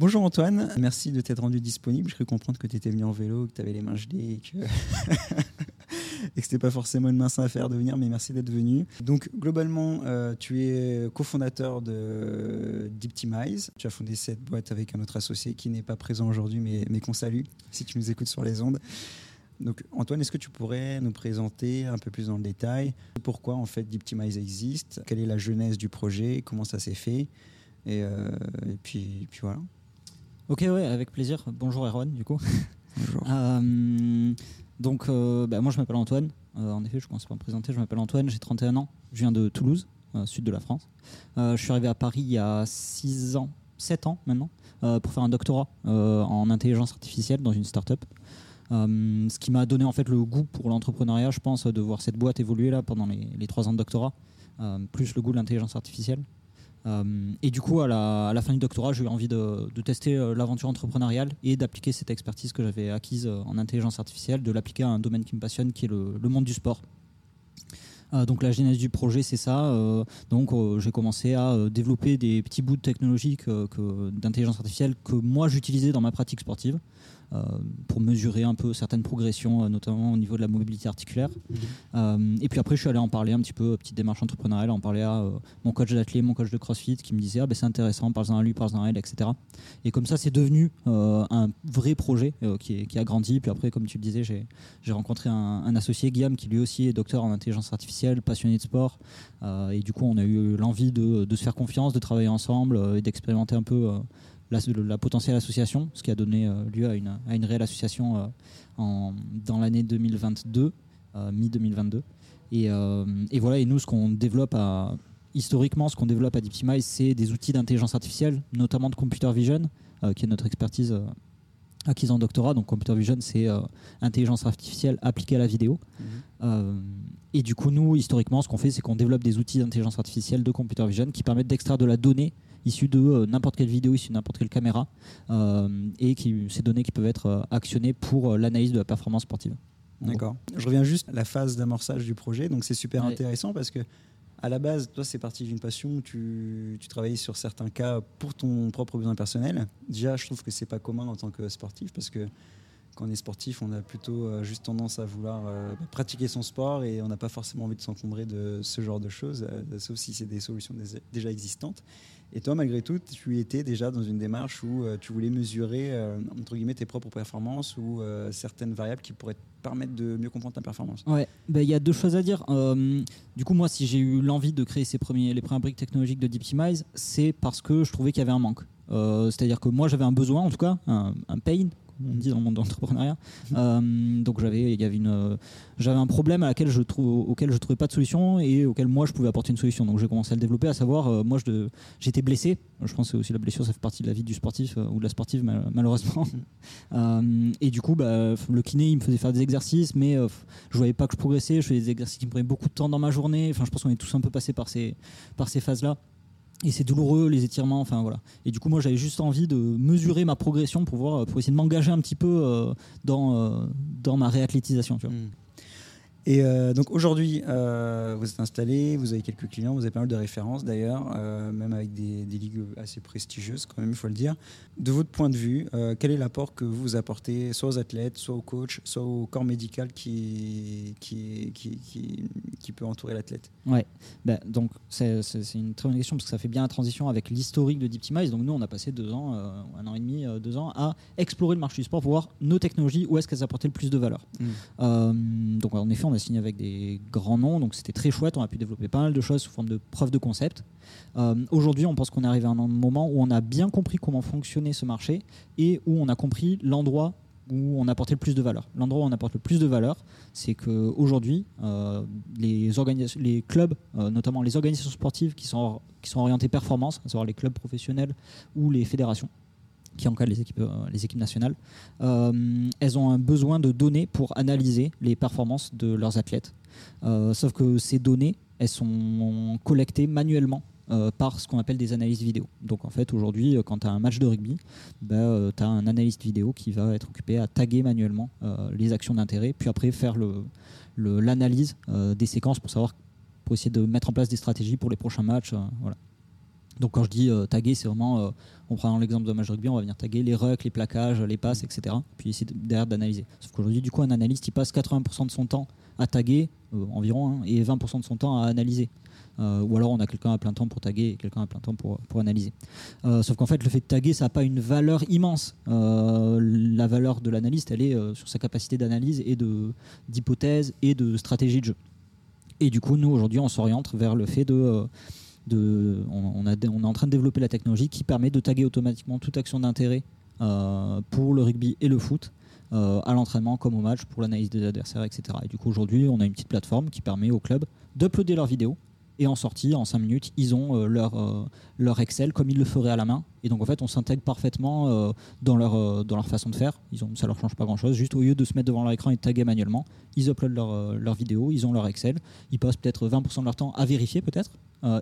Bonjour Antoine, merci de t'être rendu disponible. Je cru comprendre que tu étais venu en vélo, que tu avais les mains gelées et que, et que pas forcément une mince affaire de venir, mais merci d'être venu. Donc globalement, euh, tu es cofondateur de Deeptimize. Tu as fondé cette boîte avec un autre associé qui n'est pas présent aujourd'hui, mais, mais qu'on salue si tu nous écoutes sur les ondes. Donc Antoine, est-ce que tu pourrais nous présenter un peu plus dans le détail pourquoi en fait Deeptimize existe, quelle est la genèse du projet, comment ça s'est fait, et, euh, et puis, puis voilà. Ok, ouais, avec plaisir. Bonjour Erwan, du coup. Bonjour. Euh, donc, euh, bah, moi je m'appelle Antoine. Euh, en effet, je commence par me présenter. Je m'appelle Antoine, j'ai 31 ans. Je viens de Toulouse, sud de la France. Je suis arrivé à Paris il y a 6 ans, 7 ans maintenant, pour faire un doctorat en intelligence artificielle dans une start-up. Ce qui m'a donné en fait le goût pour l'entrepreneuriat, je pense, de voir cette boîte évoluer là pendant les, les 3 ans de doctorat, plus le goût de l'intelligence artificielle. Euh, et du coup, à la, fin du doctorat, j'ai eu envie de, tester euh, l'aventure entrepreneuriale et d'appliquer cette expertise que j'avais acquise euh, en intelligence artificielle, de l'appliquer à un domaine qui me passionne, qui est le, monde du sport. Donc la genèse du projet, c'est ça. Donc j'ai commencé à développer des petits bouts de technologie d'intelligence artificielle que moi j'utilisais dans ma pratique sportive pour mesurer un peu certaines progressions, euh, notamment au niveau de la mobilité articulaire. Euh, et puis après, je suis allé en parler un petit peu, petite démarche entrepreneuriale, en parler à euh, mon coach d'athlète, mon coach de CrossFit, qui me disait ah ben c'est intéressant, parle-en à lui, parle-en à elle, etc. Et comme ça, c'est devenu euh, un vrai projet euh, qui, a grandi. Puis après, comme tu le disais, j'ai rencontré un, associé, Guillaume, qui lui aussi est docteur en intelligence artificielle, passionné de sport. Euh, et du coup, on a eu l'envie de, se faire confiance, de travailler ensemble euh, et d'expérimenter un peu euh, la, la potentielle association, ce qui a donné euh, lieu à une, à une réelle association euh, en, dans l'année 2022, euh, mi-2022. Et, euh, et voilà, et nous, ce qu'on développe à, historiquement, ce qu'on développe à Deeptimize, c'est des outils d'intelligence artificielle, notamment de computer vision, qui est notre expertise acquise en doctorat. Donc, computer vision, c'est euh, intelligence artificielle appliquée à la vidéo. Euh, et du coup, nous, historiquement, ce qu'on fait, c'est qu'on développe des outils d'intelligence artificielle de computer vision qui permettent d'extraire de la donnée issue de euh, n'importe quelle vidéo, issue de n'importe quelle caméra, euh, et qui, ces données qui peuvent être euh, actionnées pour l'analyse de la performance sportive. D'accord. Je reviens juste à la phase d'amorçage du projet. Donc c'est super Ouais. intéressant parce que à la base, toi, c'est parti d'une passion. Tu, tu travaillais sur certains cas pour ton propre besoin personnel. Déjà, je trouve que c'est pas commun en tant que sportif parce que quand on est sportif, on a plutôt euh, juste tendance à vouloir euh, pratiquer son sport et on n'a pas forcément envie de s'encombrer de ce genre de choses, euh, sauf si c'est des solutions déjà existantes. Et toi, malgré tout, tu étais déjà dans une démarche où euh, tu voulais mesurer euh, entre guillemets tes propres performances ou euh, certaines variables qui pourraient te permettre de mieux comprendre ta performance? Ouais, bah, il y a deux choses à dire. Du coup, moi, si j'ai eu l'envie de créer ces premiers, les premières briques technologiques de Deeptimize, c'est parce que je trouvais qu'il y avait un manque. C'est-à-dire que moi, j'avais un besoin, en tout cas, un, un pain, on dit dans le monde de l'entrepreneuriat. Euh, donc, j'avais, il y avait une, j'avais un problème à laquelle je trou- auquel je trouvais pas de solution et auquel moi, je pouvais apporter une solution. Donc, j'ai commencé à le développer, à savoir, euh, moi, j'étais blessé. Je pense que aussi la blessure, ça fait partie de la vie du sportif euh, ou de la sportive, mal- malheureusement. Euh, et du coup, bah, le kiné, il me faisait faire des exercices, mais je voyais pas que je progressais. Je faisais des exercices qui me prenaient beaucoup de temps dans ma journée. Enfin, je pense qu'on est tous un peu passés par ces, par ces phases-là. Et c'est douloureux, les étirements, enfin voilà. Et du coup, moi, j'avais juste envie de mesurer ma progression pour, voir, pour essayer de m'engager un petit peu euh, dans, euh, dans ma réathlétisation. Tu vois. Et euh, donc aujourd'hui, euh, vous êtes installé, vous avez quelques clients, vous avez pas mal de références d'ailleurs, euh, même avec des, des ligues assez prestigieuses quand même, il faut le dire. De votre point de vue, quel est l'apport que vous apportez soit aux athlètes, soit aux coachs, soit au corps médical qui, qui, qui, qui, qui peut entourer l'athlète? Ouais, Ben, donc c'est une très bonne question parce que ça fait bien la transition avec l'historique de Deeptimize. Donc nous, on a passé deux ans, un an et demi, deux ans à explorer le marché du sport pour voir nos technologies, où est-ce qu'elles apportaient le plus de valeur. Euh, donc en effet, on a signé avec des grands noms, donc c'était très chouette. On a pu développer pas mal de choses sous forme de preuves de concept. Euh, Aujourd'hui, on pense qu'on est arrivé à un moment où on a bien compris comment fonctionnait ce marché et où on a compris l'endroit où on apportait le plus de valeur. L'endroit où on apporte le plus de valeur, c'est qu'aujourd'hui, euh, les, clubs, euh, notamment les organisations sportives qui sont, qui sont orientées performance, à savoir les clubs professionnels ou les fédérations, qui encadrent les équipes, euh, les équipes nationales, euh, elles ont un besoin de données pour analyser les performances de leurs athlètes. Euh, sauf que ces données, elles sont collectées manuellement par ce qu'on appelle des analystes vidéo. Donc en fait, aujourd'hui, quand tu as un match de rugby, bah, tu as un analyste vidéo qui va être occupé à taguer manuellement les actions d'intérêt, puis après faire l'analyse des séquences pour savoir pour essayer de mettre en place des stratégies pour les prochains matchs. voilà. Donc quand je dis euh, taguer, c'est vraiment, euh, on prend l'exemple de match rugby, on va venir taguer les rucks, les plaquages, les passes, etc. Puis essayer de- derrière d'analyser. Sauf qu'aujourd'hui, du coup, un analyste, il passe 80% de son temps à taguer, euh, environ, hein, et 20% de son temps à analyser. Euh, ou alors on a quelqu'un à plein temps pour taguer et quelqu'un à plein temps pour, pour analyser. Sauf qu'en fait, le fait de taguer, ça n'a pas une valeur immense. La valeur de l'analyste, elle est sur sa capacité d'analyse et d'hypothèse et de stratégie de jeu. Et du coup, nous, aujourd'hui, on s'oriente vers le fait de... on est en train de développer la technologie qui permet de taguer automatiquement toute action d'intérêt euh, pour le rugby et le foot euh, à l'entraînement comme au match pour l'analyse des adversaires, etc. Et du coup, aujourd'hui, on a une petite plateforme qui permet aux clubs d'uploader leurs vidéos et en sortie, en 5 minutes, ils ont euh, leur, euh, leur Excel comme ils le feraient à la main. Et donc, en fait, on s'intègre parfaitement euh, dans, leur, façon de faire. Ils ont, ça leur change pas grand-chose. Juste au lieu de se mettre devant leur écran et de taguer manuellement, ils uploadent leur, vidéo, ils ont leur Excel. Ils passent peut-être 20% de leur temps à vérifier, peut-être.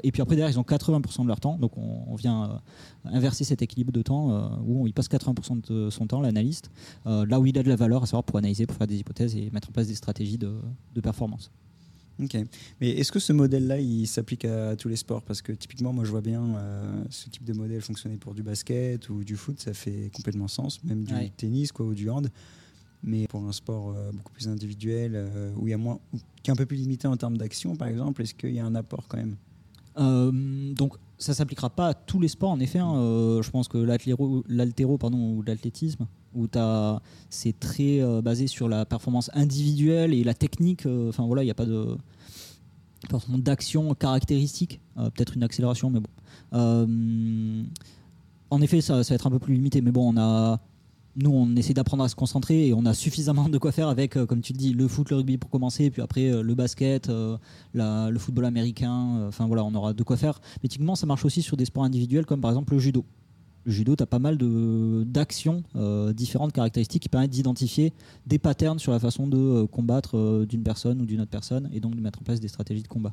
Et puis après, derrière, ils ont 80% de leur temps. Donc, on, vient inverser cet équilibre de temps où il passe 80% de son temps, l'analyste, là où il a de la valeur, à savoir pour analyser, pour faire des hypothèses et mettre en place des stratégies de performance. Ok. Mais est-ce que ce modèle-là, il s'applique à tous les sports? Parce que typiquement, moi, je vois bien euh, ce type de modèle fonctionner pour du basket ou du foot, ça fait complètement sens, même du Ouais. tennis quoi, ou du hand. Mais pour un sport euh, beaucoup plus individuel, euh, où il y a moins, ou qui est un peu plus limité en termes d'action, par exemple, est-ce qu'il y a un apport quand même? Donc ça s'appliquera pas à tous les sports en effet. hein. Je pense que l'altéro, l'altéro, pardon, ou l'athlétisme, où c'est très euh, basé sur la performance individuelle et la technique. euh, Enfin voilà, il n'y a pas de forcément d'action caractéristique. Euh, Peut-être une accélération, mais bon. En effet, ça, va être un peu plus limité. Mais bon, on a nous, on essaie d'apprendre à se concentrer et on a suffisamment de quoi faire avec, comme tu le dis, le foot, le rugby pour commencer, puis après le basket, le football américain. Enfin voilà, on aura de quoi faire. Mais typiquement, ça marche aussi sur des sports individuels comme par exemple le judo. Le judo, tu as pas mal d'actions, euh, différentes caractéristiques qui permettent d'identifier des patterns sur la façon de euh, combattre euh, d'une personne ou d'une autre personne et donc de mettre en place des stratégies de combat.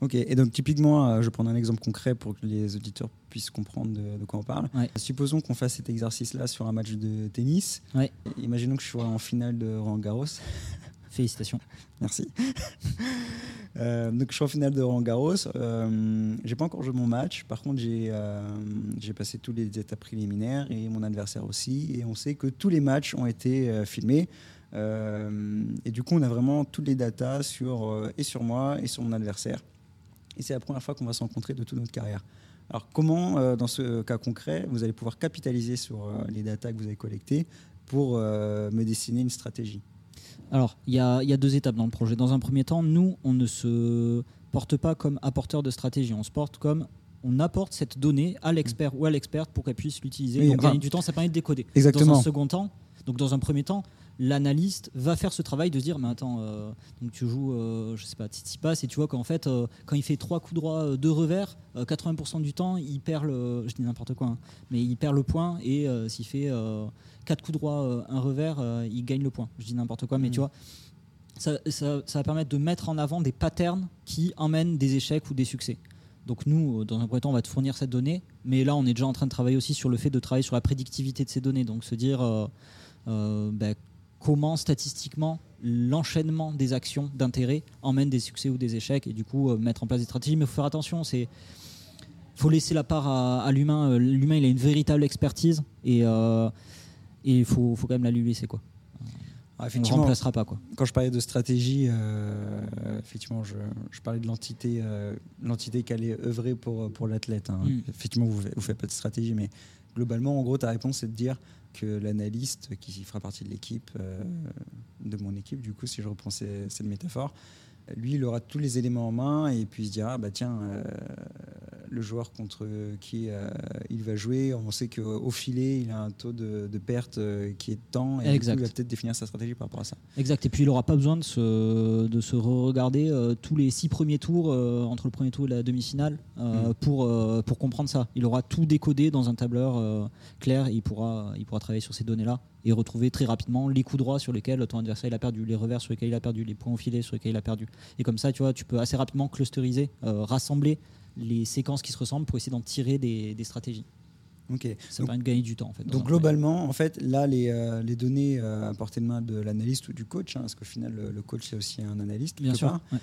Ok, et donc typiquement, je vais prendre un exemple concret pour que les auditeurs puissent comprendre de, de quoi on parle. Ouais. Supposons qu'on fasse cet exercice-là sur un match de tennis. Ouais. Imaginons que je sois en finale de Roland Garros. Félicitations. Merci. Euh, donc je suis en finale de Roland Garros. Euh, j'ai pas encore joué mon match. Par contre, j'ai euh, passé tous les étapes préliminaires et mon adversaire aussi. Et on sait que tous les matchs ont été euh, filmés. Et du coup, on a vraiment toutes les datas sur et sur moi et sur mon adversaire. Et c'est la première fois qu'on va se rencontrer de toute notre carrière. Alors comment, dans ce cas concret, vous allez pouvoir capitaliser sur les datas que vous avez collectées pour me dessiner une stratégie? Alors, il y a, il y a deux étapes dans le projet. Dans un premier temps, nous, on ne se porte pas comme apporteur de stratégie. On se porte comme on apporte cette donnée à l'expert ou à l'experte pour qu'elle puisse l'utiliser. Oui, donc, gagner du temps, ça permet de décoder. Exactement. Dans un second temps, donc dans un premier temps, l'analyste va faire ce travail de se dire mais attends euh, donc tu joues euh, je sais pas Tsitsipas et tu vois qu'en fait euh, quand il fait trois coups droits euh, deux revers euh, 80% du temps il perd le je dis n'importe quoi hein, mais il perd le point et s'il fait quatre coups droits un revers il gagne le point. Je dis n'importe quoi mais Mhm. tu vois ça, ça, ça va permettre de mettre en avant des patterns qui emmènent des échecs ou des succès. Donc nous, dans un premier temps, on va te fournir cette donnée, mais là, on est déjà en train de travailler aussi sur le fait de travailler sur la prédictivité de ces données, donc se dire euh, euh, bah, comment statistiquement l'enchaînement des actions d'intérêt emmène des succès ou des échecs, et du coup euh, mettre en place des stratégies. Mais il faut faire attention, c'est faut laisser la part à, à l'humain. Euh, L'humain, il a une véritable expertise, et euh, et il faut, faut quand même la lui laisser quoi. Ah, On ne remplacera pas quoi. quand je parlais de stratégie, euh, effectivement, je, je parlais de l'entité, euh, l'entité qui allait œuvrer pour, pour l'athlète. hein. Mm. Effectivement, vous ne faites pas de stratégie, mais globalement, en gros, ta réponse, c'est de dire que l'analyste qui fera partie de l'équipe, euh, de mon équipe, du coup, si je reprends cette métaphore, lui, il aura tous les éléments en main et puis il se dira, bah tiens, euh, le joueur contre qui euh, il va jouer, on sait qu'au filet, il a un taux de, de perte euh, qui est de temps et du coup, Exact. il va peut-être définir sa stratégie par rapport à ça. Exact. Et puis il n'aura pas besoin de se, de se regarder euh, tous les six premiers tours entre le premier tour et la demi-finale Mm. pour, pour comprendre ça. Il aura tout décodé dans un tableur clair et il pourra, il pourra travailler sur ces données-là et retrouver très rapidement les coups droits sur lesquels ton adversaire il a perdu, les revers sur lesquels il a perdu, les points au filet sur lesquels il a perdu. Et comme ça, tu vois, tu peux assez rapidement clusteriser, euh, rassembler les séquences qui se ressemblent pour essayer d'en tirer des, des stratégies. Ok. Ça Donc- permet de gagner du temps en fait. Donc globalement, en fait, là, les, euh, les données euh, à portée de main de l'analyste ou du coach, hein, parce qu'au final, le, le coach, c'est aussi un analyste, bien sûr. ouais.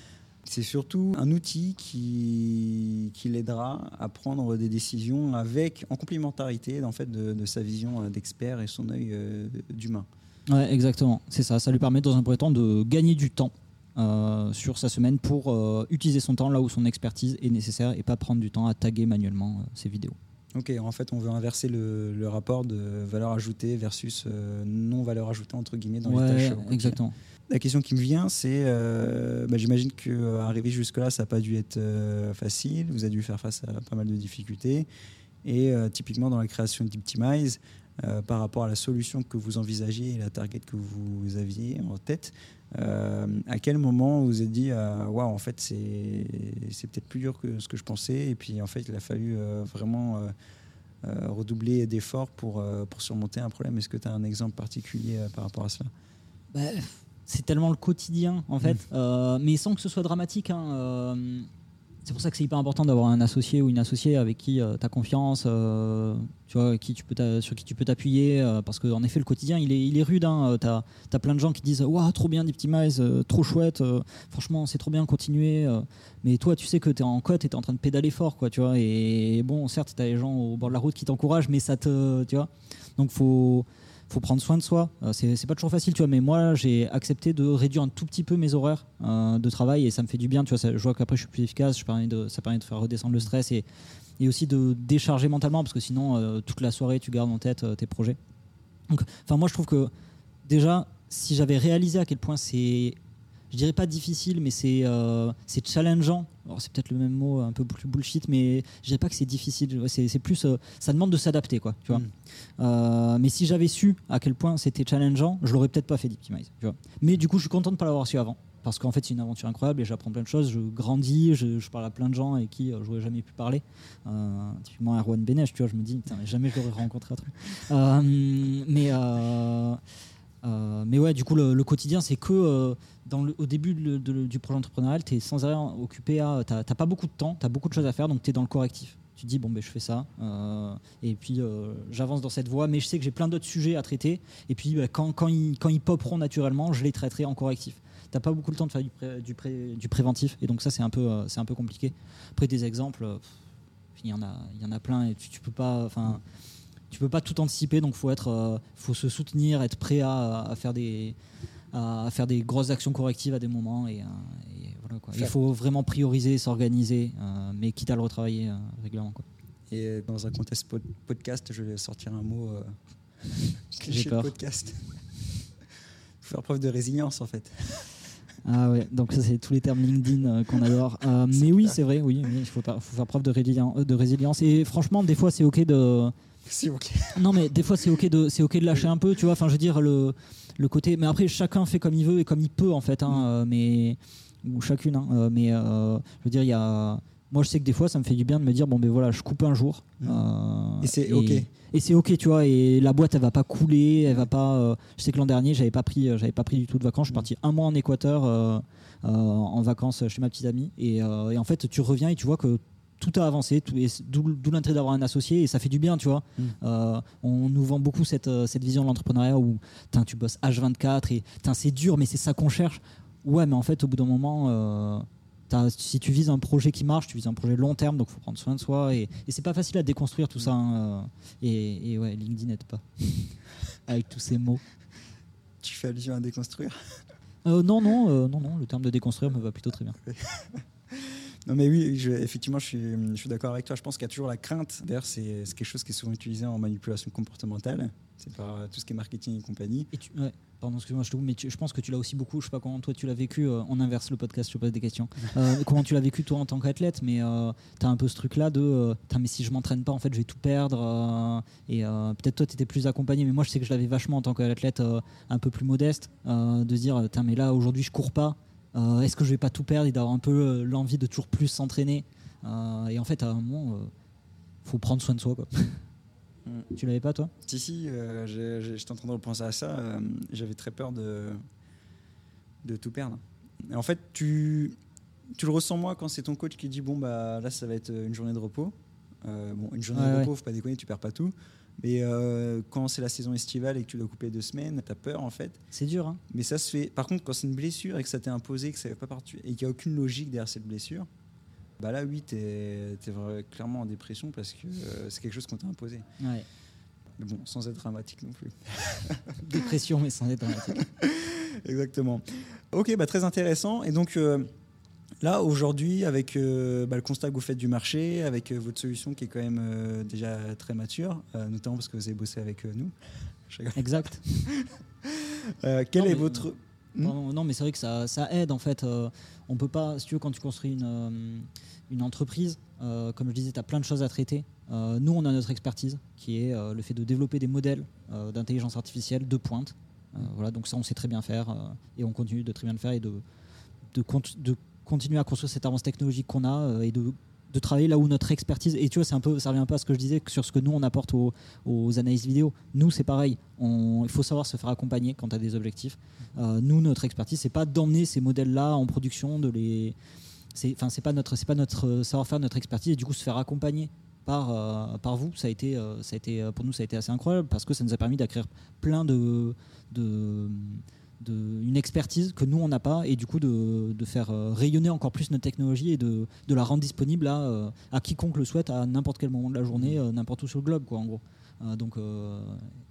C'est surtout un outil qui, qui l'aidera à prendre des décisions avec, en complémentarité en fait, de, sa vision euh, d'expert et son œil euh, d'humain. Ouais, exactement. C'est ça. Ça lui permet dans un premier temps de gagner du temps euh, sur sa semaine pour utiliser son temps là où son expertise est nécessaire et pas prendre du temps à taguer manuellement ses vidéos. Ok, en fait, on veut inverser le, rapport de valeur ajoutée versus non valeur ajoutée entre guillemets dans les tâches. Exactement la question qui me vient, c'est, euh, bah, j'imagine qu'arriver jusque-là, ça n'a pas dû être euh, facile. Vous avez dû faire face à pas mal de difficultés. Et euh, typiquement dans la création d'Optimize, par rapport à la solution que vous envisagez et la target que vous aviez en tête, à quel moment vous vous êtes dit, waouh, en fait, c'est, peut-être plus dur que ce que je pensais. Et puis, en fait, il a fallu vraiment redoubler d'efforts pour, pour surmonter un problème. Est-ce que tu as un exemple particulier par rapport à cela? Bah, c'est tellement le quotidien en fait, mm. euh, mais sans que ce soit dramatique. Hein, euh, c'est pour ça que c'est hyper important d'avoir un associé ou une associée avec qui euh, tu as confiance, tu vois, qui tu peux sur qui tu peux t'appuyer, parce qu'en effet le quotidien il est, il est rude. Hein, tu as, plein de gens qui disent Waouh, trop bien Diptimize, trop chouette, franchement c'est trop bien, continuer. mais toi tu sais que tu es en côte et tu es en train de pédaler fort, quoi, tu vois. Et bon, certes, tu as les gens au bord de la route qui t'encouragent, mais ça te. Tu vois. Donc faut faut prendre soin de soi. Euh, c'est pas toujours facile, tu vois, mais moi j'ai accepté de réduire un tout petit peu mes horaires euh, de travail et ça me fait du bien, tu vois. je vois qu'après je suis plus efficace, ça permet de faire redescendre le stress et, aussi de décharger mentalement parce que sinon euh, toute la soirée tu gardes en tête tes projets. Enfin moi je trouve que déjà si j'avais réalisé à quel point c'est je dirais pas difficile, mais c'est euh, challengeant. c'est peut-être le même mot un peu plus bullshit, mais je dirais pas que c'est difficile. C'est plus, euh, ça demande de s'adapter, quoi. Tu vois. Mm. Euh, mais si j'avais su à quel point c'était challengeant, je l'aurais peut-être pas fait d'Optimize. Mais du coup, je suis content de pas l'avoir su avant. Parce qu'en fait, c'est une aventure incroyable et j'apprends plein de choses. Je grandis, je, parle à plein de gens avec qui j'aurais jamais pu parler. typiquement Erwan Benesh, tu vois, je me dis, jamais je l'aurais rencontré. mais euh, mais ouais, du coup, le, quotidien, c'est que euh, le, au début du projet entrepreneurial, tu es sans arrêt occupé à. Tu n'as pas beaucoup de temps, tu as beaucoup de choses à faire, donc tu es dans le correctif. Tu dis, bon, ben, je fais ça, euh, et puis j'avance dans cette voie, mais je sais que j'ai plein d'autres sujets à traiter, et puis ben, quand, ils, quand ils popperont naturellement, je les traiterai en correctif. T'as pas beaucoup de temps de faire du, préventif, et donc ça, c'est un, peu, un peu compliqué. Après, des exemples, il y, en a, y en a plein, et tu, tu peux pas. Enfin tu peux pas tout anticiper, donc faut être, euh, faut se soutenir, être prêt à, faire des, à faire des grosses actions correctives à des moments et, euh, voilà quoi. Il faut vraiment prioriser, s'organiser, euh, mais quitte à le retravailler régulièrement quoi. Et dans un contexte podcast, je vais sortir un mot J'ai peur. podcast. faut faire preuve de résilience en fait. Ah ouais, donc ça c'est tous les termes LinkedIn qu'on adore. mais oui, c'est vrai, oui, il faut, faut, faire preuve de, de résilience. Et franchement, des fois c'est ok de, non, mais des fois, c'est ok, de, c'est ok de lâcher un peu, tu vois. Enfin, je veux dire, le, le côté. Mais après, chacun fait comme il veut et comme il peut, en fait. Hein, mm. euh, mais, ou chacune. Hein, euh, mais euh, je veux dire, il y a. Moi, je sais que des fois, ça me fait du bien de me dire, bon, ben voilà, je coupe un jour. Mm. et c'est ok. Et c'est ok, tu vois. Et la boîte, elle va pas couler, elle va pas. je sais que l'an dernier, j'avais pas pris, j'avais pas pris du tout de vacances. Je suis parti un mois en Équateur. en vacances chez ma petite amie et, et, en fait tu reviens et tu vois que tout a avancé, d'où l'intérêt d'avoir un associé et ça fait du bien, tu vois. Mm. Euh, on nous vend beaucoup cette, euh, cette vision de l'entrepreneuriat où tu bosses H24 et c'est dur, mais c'est ça qu'on cherche. Ouais, mais en fait, au bout d'un moment, euh, si tu vises un projet qui marche, tu vises un projet long terme, donc il faut prendre soin de soi et, et c'est pas facile à déconstruire tout ça. Hein, et, ouais, LinkedIn n'aide pas avec tous ces mots. Tu fais allusion à déconstruire? Non, non, non, non, le terme de déconstruire me va plutôt très bien. Non, mais oui, effectivement, je suis, je suis d'accord avec toi. Je pense qu'il y a toujours la crainte. D'ailleurs, c'est quelque chose qui est souvent utilisé en manipulation comportementale. C'est par tout ce qui est marketing et compagnie. Et tu, pardon, excuse-moi, je te mais je pense que tu l'as aussi beaucoup. Je sais pas comment toi tu l'as vécu. Euh, on inverse le podcast, je te pose des questions. Euh, comment tu l'as vécu toi en tant qu'athlète Mais euh, tu as un peu ce truc-là de, mais si je m'entraîne pas, en fait, je vais tout perdre. et peut-être toi, tu étais plus accompagné, mais moi, je sais que je l'avais vachement en tant qu'athlète un peu plus modeste, de se dire, mais là, aujourd'hui, je cours pas. Euh, est-ce que je vais pas tout perdre et d'avoir un peu euh, l'envie de toujours plus s'entraîner? Euh, Et en fait, à un moment, faut prendre soin de soi. Quoi. Mm. Tu l'avais pas, toi? Si, si, j'étais en train de repenser à ça. J'avais très peur de, de tout perdre. Et en fait, tu, tu le ressens moi quand c'est ton coach qui dit Bon, bah là, ça va être une journée de repos. bon, une journée de repos, faut pas déconner, tu perds pas tout. Mais euh, quand c'est la saison estivale et que tu dois couper deux semaines, tu as peur en fait. C'est dur. Hein. Mais ça se fait. Par contre, quand c'est une blessure et que ça t'est imposé, que ça pas partout et qu'il n'y a aucune logique derrière cette blessure, bah là, oui, tu es, clairement en dépression parce que euh, c'est quelque chose qu'on t'a imposé. Ouais. Mais bon, sans être dramatique non plus. Dépression, mais sans être dramatique. Exactement. Ok, bah, très intéressant. Et donc, euh, là, aujourd'hui, avec euh, bah, le constat que vous faites du marché, avec euh, votre solution qui est quand même déjà très mature, notamment parce que vous avez bossé avec nous. Exact. quel est votre. Hmm non, mais c'est vrai que ça, ça, aide en fait. on peut pas, si tu veux, quand tu construis une, une entreprise, comme je disais, tu as plein de choses à traiter. nous, on a notre expertise qui est le fait de développer des modèles d'intelligence artificielle de pointe euh, voilà, donc ça, on sait très bien faire euh, et on continue de très bien le faire et de, de, de continuer à construire cette avance technologique qu'on a euh, et de de travailler là où notre expertise et tu vois c'est un peu ça revient un peu à ce que je disais sur ce que nous on apporte aux, aux analyses vidéo. Nous c'est pareil. On, il faut savoir se faire accompagner quand tu as des objectifs. Nous notre expertise c'est pas d'emmener ces modèles là en production de les c'est enfin c'est pas notre c'est pas notre savoir-faire notre expertise et du coup se faire accompagner par, par vous ça a été ça a été pour nous ça a été assez incroyable parce que ça nous a permis d'acquérir plein de de, une expertise que nous on n'a pas et du coup de, faire euh, rayonner encore plus notre technologie et de, la rendre disponible à, euh, à, quiconque le souhaite à n'importe quel moment de la journée, mmh. euh, n'importe où sur le globe quoi en gros. donc,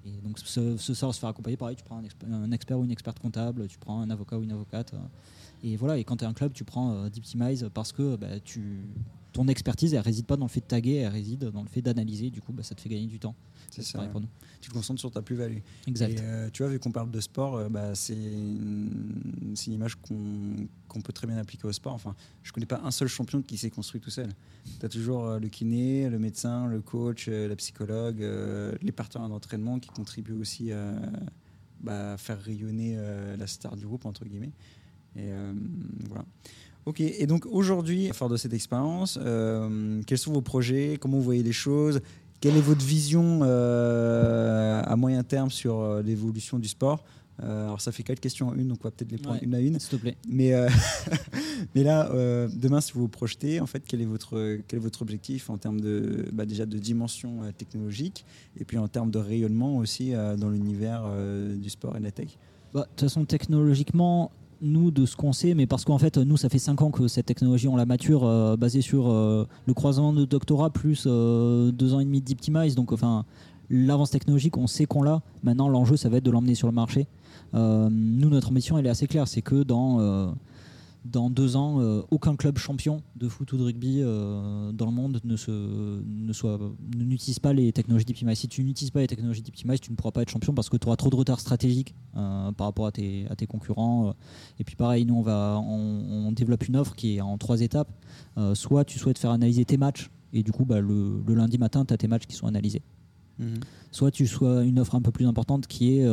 et donc ce, ce sort se faire accompagner pareil, tu prends un, expert ou une experte comptable, tu prends un avocat ou une avocate. et voilà, et quand tu es un club, tu prends Deeptimize parce que bah, tu, ton expertise, elle réside pas dans le fait de taguer, elle réside dans le fait d'analyser. Du coup, bah, ça te fait gagner du temps. C'est ça. Pour nous. Tu te concentres sur ta plus-value. Exact. Euh, tu vois, vu qu'on parle de sport, euh, bah, c'est une, image qu'on peut très bien appliquer au sport. Enfin, je connais pas un seul champion qui s'est construit tout seul. Tu as toujours euh, le kiné, le médecin, le coach, la psychologue, les partenaires d'entraînement qui contribuent aussi bah, à faire rayonner la star du groupe, entre guillemets. Et voilà. Ok, et donc aujourd'hui, fort de cette expérience, euh, quels sont vos projets? Comment vous voyez les choses? Quelle est votre vision euh, à moyen terme sur euh, l'évolution du sport? Alors ça fait quatre questions en une, donc on va peut-être les prendre une à une. S'il te plaît. Mais, mais là, demain, si vous vous projetez, en fait, quel est votre, quel est votre objectif en termes de, bah, déjà de dimension technologique et puis en termes de rayonnement aussi dans l'univers du sport et de la tech? Bah, De toute façon, technologiquement, nous, de ce qu'on sait, mais parce qu'en fait, nous, ça fait 5 ans que cette technologie, on la mature, euh, basée sur euh, le croisement de doctorat plus 2 euh, ans et demi d'Optimize. Donc, enfin, l'avance technologique, on sait qu'on l'a. Maintenant, l'enjeu, ça va être de l'emmener sur le marché. nous, notre mission, elle est assez claire. C'est que dans dans deux ans, euh, aucun club champion de foot ou de rugby euh, dans le monde ne, se, ne soit, n'utilise pas les technologies d'Optimize. Si tu n'utilises pas les technologies d'Optimize, tu ne pourras pas être champion parce que tu auras trop de retard stratégique euh, par rapport à tes, à tes concurrents. Et puis pareil, nous, on, va, on, développe une offre qui est en trois étapes. soit tu souhaites faire analyser tes matchs, et du coup, bah, le, le lundi matin, tu as tes matchs qui sont analysés. Mhm. Soit tu sois une offre un peu plus importante qui est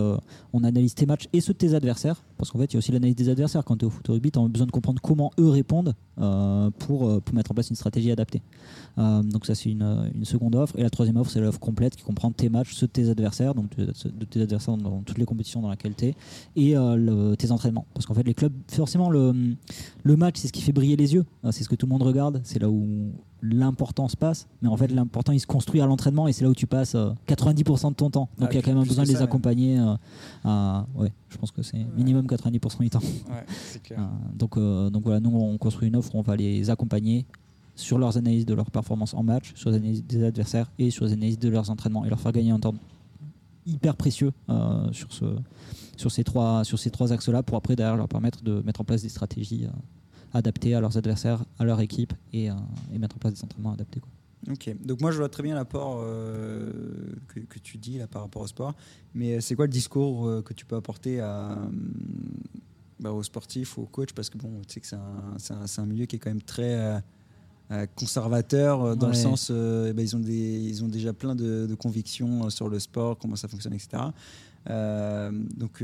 on analyse tes matchs et ceux de tes adversaires. Parce qu'en fait, il y a aussi l'analyse des adversaires. Quand tu es au foot rugby, tu as besoin de comprendre comment eux répondent euh, pour, euh, pour, mettre en place une stratégie adaptée. donc, ça, c'est une, une, seconde offre. Et la troisième offre, c'est l'offre complète qui comprend tes matchs, ceux de tes adversaires, donc de tes adversaires dans, toutes les compétitions dans lesquelles tu es, et tes entraînements. Parce qu'en fait, les clubs, forcément, le, le match, c'est ce qui fait briller les yeux. c'est ce que tout le monde regarde. C'est là où l'important se passe, mais en fait l'important il se construit à l'entraînement et c'est là où tu passes 90% de ton temps. Donc ah, il y a quand même besoin de les accompagner. Euh, ouais, je pense que c'est minimum 90% du temps. Euh, donc, euh, donc voilà, nous on construit une offre où on va les accompagner sur leurs analyses de leur performance en match, sur les analyses des adversaires et sur les analyses de leurs entraînements et leur faire gagner un temps hyper précieux sur, ce, sur ces trois, sur ces trois axes-là pour après derrière leur permettre de mettre en place des stratégies adaptés à leurs adversaires, à leur équipe et, euh, mettre en place des entraînements adaptés. Quoi. Ok, donc moi je vois très bien l'apport euh, que, tu dis là par rapport au sport, mais c'est quoi le discours euh, que tu peux apporter à, bah, aux sportifs, aux coachs, parce que bon, tu sais que c'est un, un, un, milieu qui est quand même très conservateur dans le sens, bah, ils, ont des, ils ont déjà plein de, de, convictions sur le sport, comment ça fonctionne, etc. donc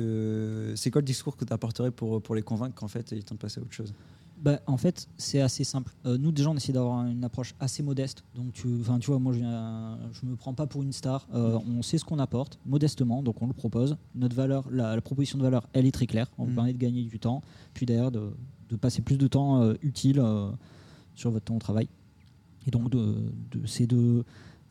c'est quoi le discours que tu apporterais pour, pour les convaincre qu'en fait ils tentent de passer à autre chose? Bah, en fait, c'est assez simple. Euh, nous, déjà, on essaie d'avoir une approche assez modeste. Donc, tu, tu vois, moi, je ne me prends pas pour une star. Euh, on sait ce qu'on apporte, modestement, donc on le propose. Notre valeur, la, proposition de valeur, elle est très claire. On vous mm. permet de gagner du temps, puis d'ailleurs de, de, passer plus de temps euh, utile sur votre temps au travail. Et donc, de, c'est de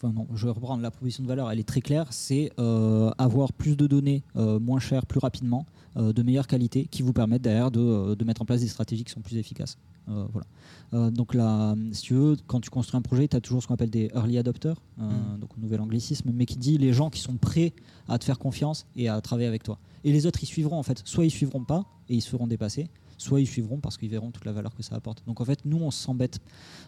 enfin non, je vais reprendre la proposition de valeur, elle est très claire, c'est euh, avoir plus de données euh, moins chères, plus rapidement, euh, de meilleure qualité, qui vous permettent derrière de, de, mettre en place des stratégies qui sont plus efficaces. voilà. donc là, si tu veux, quand tu construis un projet, tu as toujours ce qu'on appelle des early adopters, mmh. donc nouvel anglicisme, mais qui dit les gens qui sont prêts à te faire confiance et à travailler avec toi. Et les autres, ils suivront en fait. Soit ils suivront pas et ils se feront dépasser, soit ils suivront parce qu'ils verront toute la valeur que ça apporte. Donc en fait, nous, on s'embête.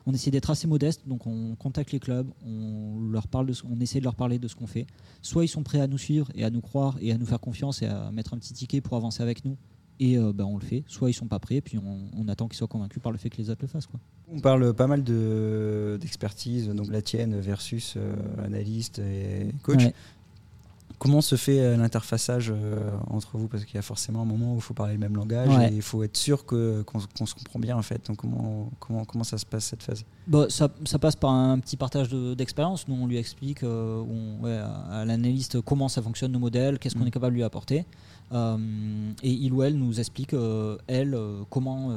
On essaie d'être assez modeste, donc on contacte les clubs, on, leur parle de, on essaie de leur parler de ce qu'on fait. Soit ils sont prêts à nous suivre et à nous croire et à nous faire confiance et à mettre un petit ticket pour avancer avec nous. Et euh, ben, on le fait. Soit ils sont pas prêts, puis on, attend qu'ils soient convaincus par le fait que les autres le fassent. Quoi. On parle pas mal d'expertise, donc la tienne versus euh, analyste et coach. Comment se fait euh, l'interfaçage euh, entre vous? Parce qu'il y a forcément un moment où il faut parler le même langage et il faut être sûr qu'on se comprend bien en fait. Donc comment, comment, comment ça se passe cette phase? Bah, ça, ça, passe par un petit partage d'expérience. Nous on lui explique euh, à l'analyste comment ça fonctionne nos modèles, qu'est-ce qu'on mm. est capable de lui apporter. Euh, et il ou elle nous explique, euh, elle, euh, comment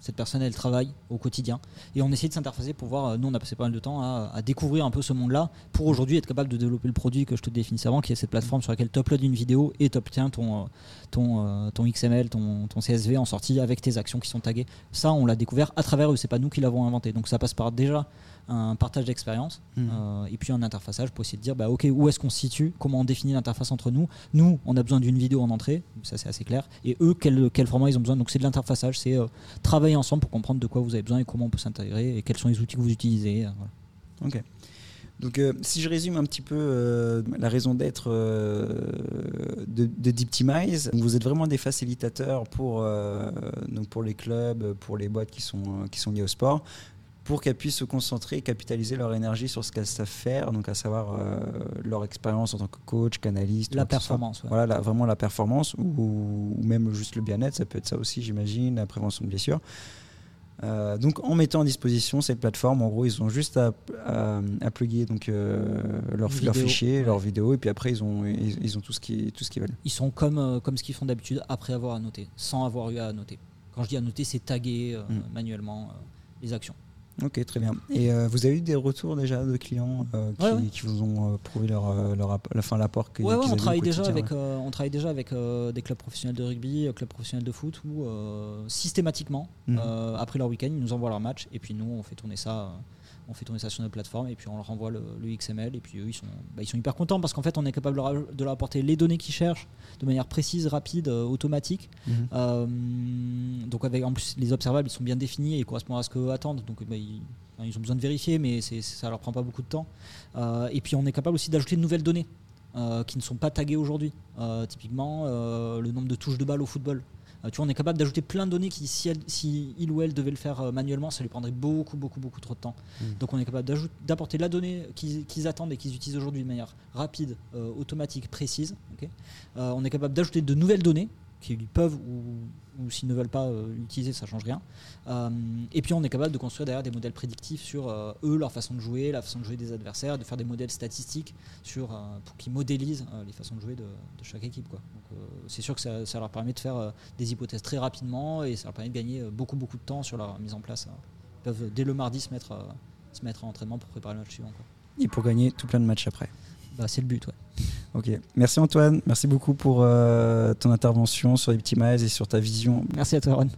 cette personne, elle travaille au quotidien. Et on essaie de s'interfacer pour voir, nous on a passé pas mal de temps à, découvrir un peu ce monde-là, pour aujourd'hui être capable de développer le produit que je te définissais avant, qui est cette plateforme sur laquelle tu uploads une vidéo et tu obtiens ton, ton, ton XML, ton, ton, CSV en sortie avec tes actions qui sont taguées. Ça, on l'a découvert à travers eux, c'est pas nous qui l'avons inventé. Donc ça passe par déjà un partage d'expérience mmh. euh, et puis un interfaçage pour essayer de dire bah, ok où est-ce qu'on se situe, comment on définit l'interface entre nous? Nous, on a besoin d'une vidéo en entrée, ça c'est assez clair. Et eux, quel, quel format ils ont besoin? Donc c'est de l'interfaçage, c'est euh, travailler ensemble pour comprendre de quoi vous avez besoin et comment on peut s'intégrer et quels sont les outils que vous utilisez. Euh, ok. Donc, si je résume un petit peu la raison d'être de, de Deeptimize, vous êtes vraiment des facilitateurs pour, donc pour les clubs, pour les boîtes qui sont, qui sont liées au sport pour qu'elles puissent se concentrer et capitaliser leur énergie sur ce qu'elles savent faire, donc à savoir euh, leur expérience en tant que coach, canaliste. La performance. Voilà, vraiment la performance ou, même juste le bien-être, ça peut être ça aussi, j'imagine, la prévention de blessures. Euh, donc en mettant à disposition cette plateforme, en gros, ils ont juste à, à, plugger donc euh, leur, leur fichier, leur vidéo, et puis après ils ont ils, ont tout ce qui tout ce qu'ils veulent. Ils sont comme comme ce qu'ils font d'habitude après avoir à noter, sans avoir eu à noter. Quand je dis à noter, c'est taguer mm. manuellement les actions. Ok, très bien. Et euh, vous avez eu des retours déjà de clients euh, qui, qui, vous ont euh, prouvé leur, leur la fin l'apport qu'ils ouais, on, travaille déjà avec, on travaille déjà avec des clubs professionnels de rugby, clubs professionnels de foot où systématiquement, mhm. après leur week-end, ils nous envoient leur match et puis nous, on fait tourner ça on fait tourner ça sur notre plateforme et puis on leur renvoie le, XML et puis eux ils sont, bah, ils sont hyper contents parce qu'en fait on est capable de leur apporter les données qu'ils cherchent de manière précise, rapide, euh, automatique. Mhm. Euh, donc avec en plus les observables ils sont bien définis et correspondent à ce qu'eux attendent. Donc bah, ils, ils, ont besoin de vérifier mais ça leur prend pas beaucoup de temps. Euh, et puis on est capable aussi d'ajouter de nouvelles données. qui ne sont pas taguées aujourd'hui. typiquement, le nombre de touches de balle au football. Euh, tu vois, on est capable d'ajouter plein de données qui, si, il ou elle devait le faire euh, manuellement, ça lui prendrait beaucoup, beaucoup, beaucoup trop de temps. Mm. Donc on est capable d'apporter la donnée qu'ils attendent et qu'ils utilisent aujourd'hui de manière rapide, euh, automatique, précise. on est capable d'ajouter de nouvelles données qu'ils peuvent ou, s'ils ne veulent pas l'utiliser, ça change rien. et puis on est capable de construire derrière des modèles prédictifs sur eux, leur façon de jouer, la façon de jouer des adversaires, de faire des modèles statistiques sur, pour qu'ils modélisent les façons de jouer de, chaque équipe. Quoi. Euh, c'est sûr que ça, leur permet de faire euh, des hypothèses très rapidement et ça leur permet de gagner euh, beaucoup beaucoup de temps sur leur mise en place. Ils peuvent dès le mardi se mettre, se mettre en entraînement pour préparer le match suivant. Et pour gagner tout plein de matchs après. Bah, c'est le but, ouais. Ok, merci Antoine, merci beaucoup pour ton intervention sur Optimize et sur ta vision. Merci à toi Ron.